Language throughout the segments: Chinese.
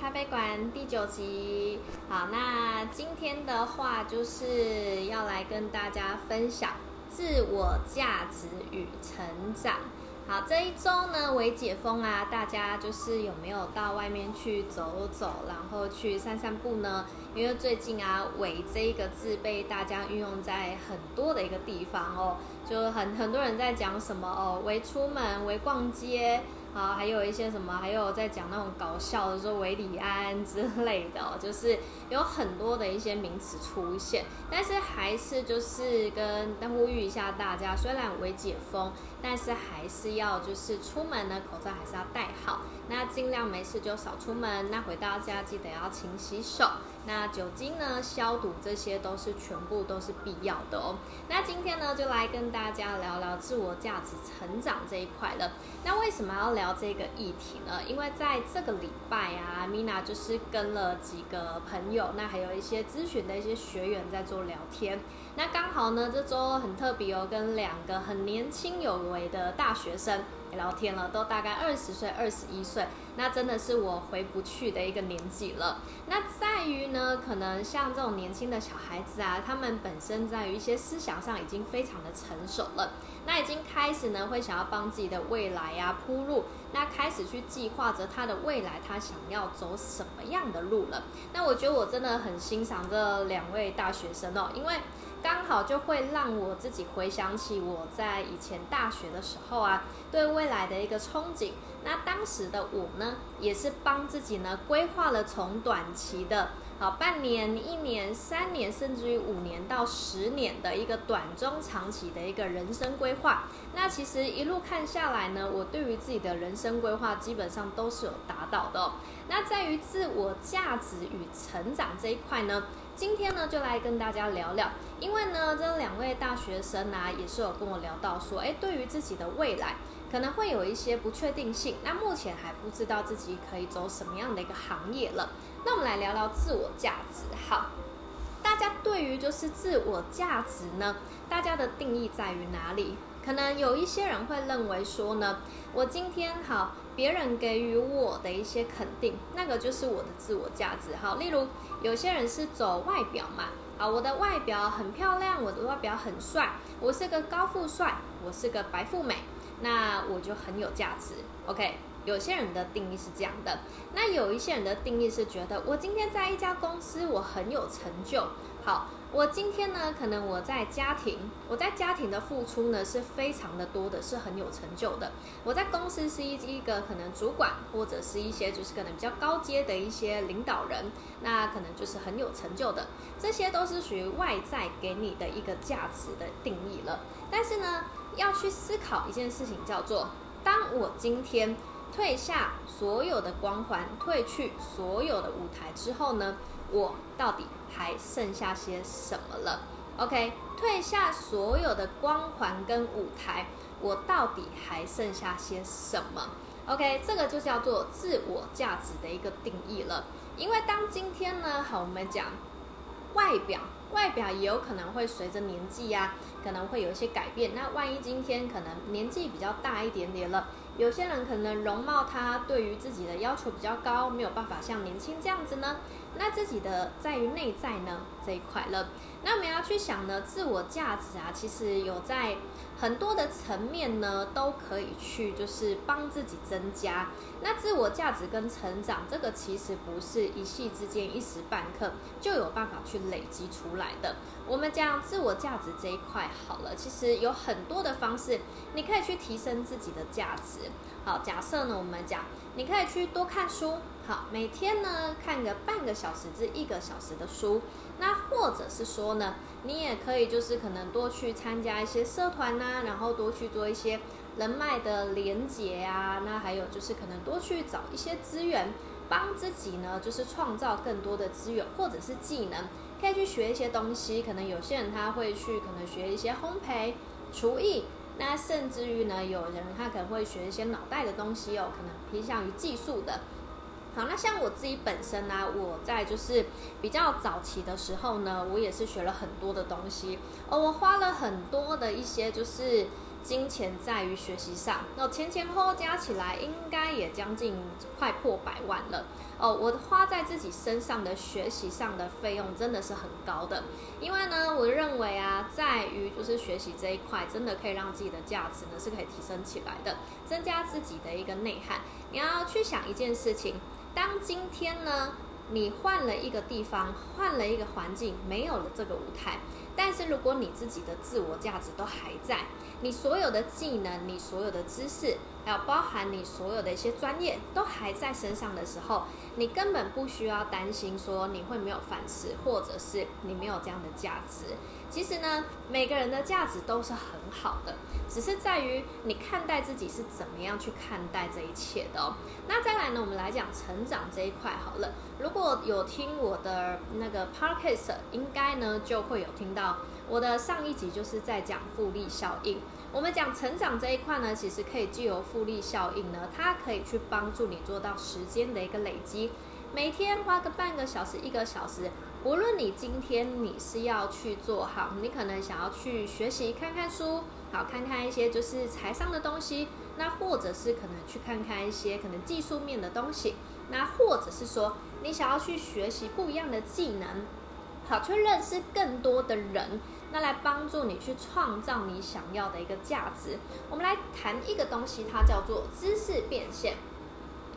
咖啡馆第九集。好，那今天的话就是要来跟大家分享自我价值与成长。好，这一周呢，为解封啊，大家就是有没有到外面去走走，然后去散散步呢？因为最近啊，“为”这一个字被大家运用在很多的一个地方哦，就很很多人在讲什么哦，“为出门”“为逛街”。好，还有一些什么，还有在讲那种搞笑的，说维里安之类的，就是有很多的一些名词出现，但是还是就是跟呼吁一下大家，虽然为解封，但是还是要就是出门呢，口罩还是要戴好，那尽量没事就少出门，那回到家记得要勤洗手。那酒精呢？消毒这些都是全部都是必要的哦。那今天呢，就来跟大家聊聊自我价值成长这一块了。那为什么要聊这个议题呢？因为在这个礼拜啊，Mina 就是跟了几个朋友，那还有一些咨询的一些学员在做聊天。那刚好呢，这周很特别哦，跟两个很年轻有为的大学生。聊天了，都大概二十岁、二十一岁，那真的是我回不去的一个年纪了。那在于呢，可能像这种年轻的小孩子啊，他们本身在于一些思想上已经非常的成熟了，那已经开始呢会想要帮自己的未来啊铺路，那开始去计划着他的未来，他想要走什么样的路了。那我觉得我真的很欣赏这两位大学生哦，因为。刚好就会让我自己回想起我在以前大学的时候啊，对未来的一个憧憬。那当时的我呢，也是帮自己呢规划了从短期的，好半年、一年、三年，甚至于五年到十年的一个短中长期的一个人生规划。那其实一路看下来呢，我对于自己的人生规划基本上都是有达到的。那在于自我价值与成长这一块呢？今天呢，就来跟大家聊聊，因为呢，这两位大学生啊，也是有跟我聊到说，哎，对于自己的未来，可能会有一些不确定性，那目前还不知道自己可以走什么样的一个行业了。那我们来聊聊自我价值。好，大家对于就是自我价值呢，大家的定义在于哪里？可能有一些人会认为说呢，我今天好。别人给予我的一些肯定，那个就是我的自我价值。好，例如有些人是走外表嘛，啊，我的外表很漂亮，我的外表很帅，我是个高富帅，我是个白富美，那我就很有价值。OK，有些人的定义是这样的，那有一些人的定义是觉得我今天在一家公司，我很有成就。好。我今天呢，可能我在家庭，我在家庭的付出呢是非常的多的，是很有成就的。我在公司是一一个可能主管，或者是一些就是可能比较高阶的一些领导人，那可能就是很有成就的。这些都是属于外在给你的一个价值的定义了。但是呢，要去思考一件事情，叫做当我今天退下所有的光环，退去所有的舞台之后呢？我到底还剩下些什么了？OK，退下所有的光环跟舞台，我到底还剩下些什么？OK，这个就叫做自我价值的一个定义了。因为当今天呢，好，我们讲外表，外表也有可能会随着年纪呀，可能会有一些改变。那万一今天可能年纪比较大一点点了。有些人可能容貌他对于自己的要求比较高，没有办法像年轻这样子呢。那自己的在于内在呢这一块了。那我们要去想呢，自我价值啊，其实有在很多的层面呢，都可以去就是帮自己增加。那自我价值跟成长，这个其实不是一夕之间、一时半刻就有办法去累积出来的。我们讲自我价值这一块好了，其实有很多的方式，你可以去提升自己的价值。好，假设呢，我们讲，你可以去多看书。好，每天呢看个半个小时至一个小时的书。那或者是说呢，你也可以就是可能多去参加一些社团呐，然后多去做一些人脉的连接啊。那还有就是可能多去找一些资源，帮自己呢就是创造更多的资源或者是技能，可以去学一些东西。可能有些人他会去可能学一些烘焙、厨艺。那甚至于呢，有人他可能会学一些脑袋的东西哦，可能偏向于技术的。好，那像我自己本身呢，我在就是比较早期的时候呢，我也是学了很多的东西，哦，我花了很多的一些就是金钱在于学习上，那前前后后加起来应该也将近快破百万了哦。我花在自己身上的学习上的费用真的是很高的，因为呢，我认为啊，在于就是学习这一块，真的可以让自己的价值呢是可以提升起来的，增加自己的一个内涵。你要去想一件事情，当今天呢，你换了一个地方，换了一个环境，没有了这个舞台。但是如果你自己的自我价值都还在，你所有的技能、你所有的知识，还有包含你所有的一些专业都还在身上的时候，你根本不需要担心说你会没有饭吃，或者是你没有这样的价值。其实呢，每个人的价值都是很好的，只是在于你看待自己是怎么样去看待这一切的哦。那再来呢，我们来讲成长这一块好了。如果有听我的那个 podcast，应该呢就会有听到我的上一集就是在讲复利效应。我们讲成长这一块呢，其实可以具有复利效应呢，它可以去帮助你做到时间的一个累积，每天花个半个小时、一个小时。无论你今天你是要去做好，你可能想要去学习看看书，好看看一些就是财商的东西，那或者是可能去看看一些可能技术面的东西，那或者是说你想要去学习不一样的技能，好去认识更多的人，那来帮助你去创造你想要的一个价值。我们来谈一个东西，它叫做知识变现。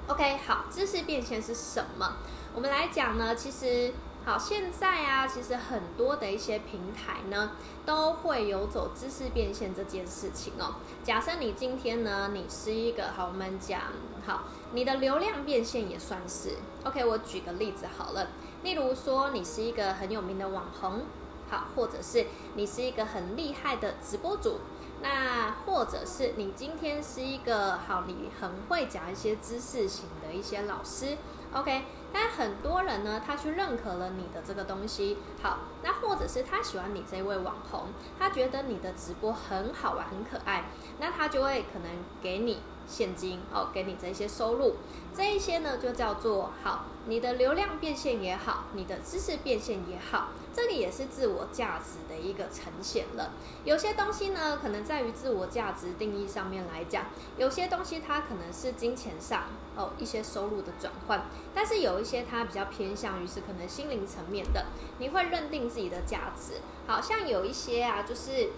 OK，好，知识变现是什么？我们来讲呢，其实。好，现在啊，其实很多的一些平台呢，都会有走知识变现这件事情哦。假设你今天呢，你是一个好，我们讲好，你的流量变现也算是 OK。我举个例子好了，例如说你是一个很有名的网红，好，或者是你是一个很厉害的直播主，那或者是你今天是一个好，你很会讲一些知识型的一些老师，OK。但很多人呢，他去认可了你的这个东西，好，那或者是他喜欢你这位网红，他觉得你的直播很好玩、很可爱，那他就会可能给你现金哦，给你这些收入，这一些呢就叫做好，你的流量变现也好，你的知识变现也好。这里也是自我价值的一个呈现了。有些东西呢，可能在于自我价值定义上面来讲；有些东西它可能是金钱上哦一些收入的转换，但是有一些它比较偏向于是可能心灵层面的。你会认定自己的价值，好像有一些啊，就是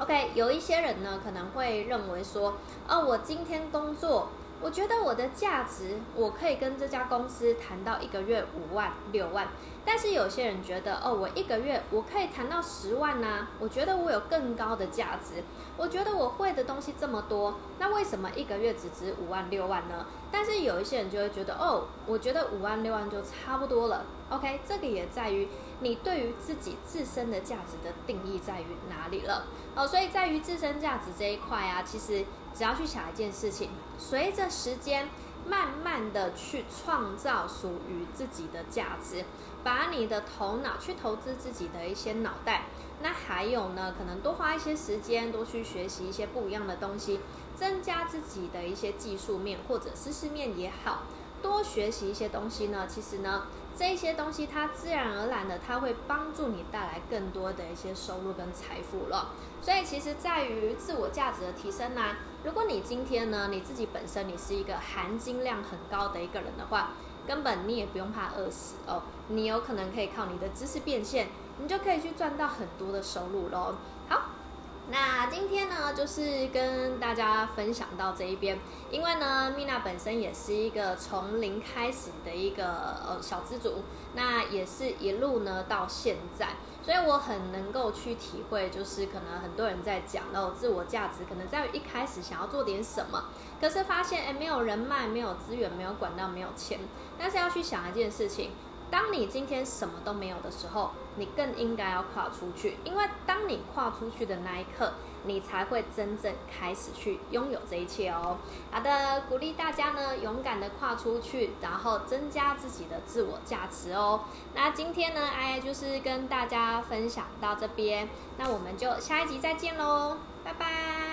OK，有一些人呢可能会认为说，哦，我今天工作。我觉得我的价值，我可以跟这家公司谈到一个月五万六万，但是有些人觉得，哦，我一个月我可以谈到十万呢？我觉得我有更高的价值，我觉得我会的东西这么多，那为什么一个月只值五万六万呢？但是有一些人就会觉得，哦，我觉得五万六万就差不多了。OK，这个也在于你对于自己自身的价值的定义在于哪里了。哦，所以在于自身价值这一块啊，其实。只要去想一件事情，随着时间慢慢的去创造属于自己的价值，把你的头脑去投资自己的一些脑袋，那还有呢，可能多花一些时间，多去学习一些不一样的东西，增加自己的一些技术面或者知识面也好，多学习一些东西呢，其实呢。这些东西，它自然而然的，它会帮助你带来更多的一些收入跟财富了。所以，其实在于自我价值的提升呢。如果你今天呢，你自己本身你是一个含金量很高的一个人的话，根本你也不用怕饿死哦。你有可能可以靠你的知识变现，你就可以去赚到很多的收入喽。好。那今天呢，就是跟大家分享到这一边，因为呢，米娜本身也是一个从零开始的一个呃小资主，那也是一路呢到现在，所以我很能够去体会，就是可能很多人在讲到自我价值，可能在一开始想要做点什么，可是发现哎没有人脉，没有资源，没有管道，没有钱，但是要去想一件事情。当你今天什么都没有的时候，你更应该要跨出去，因为当你跨出去的那一刻，你才会真正开始去拥有这一切哦。好的，鼓励大家呢，勇敢的跨出去，然后增加自己的自我价值哦。那今天呢，哎，就是跟大家分享到这边，那我们就下一集再见喽，拜拜。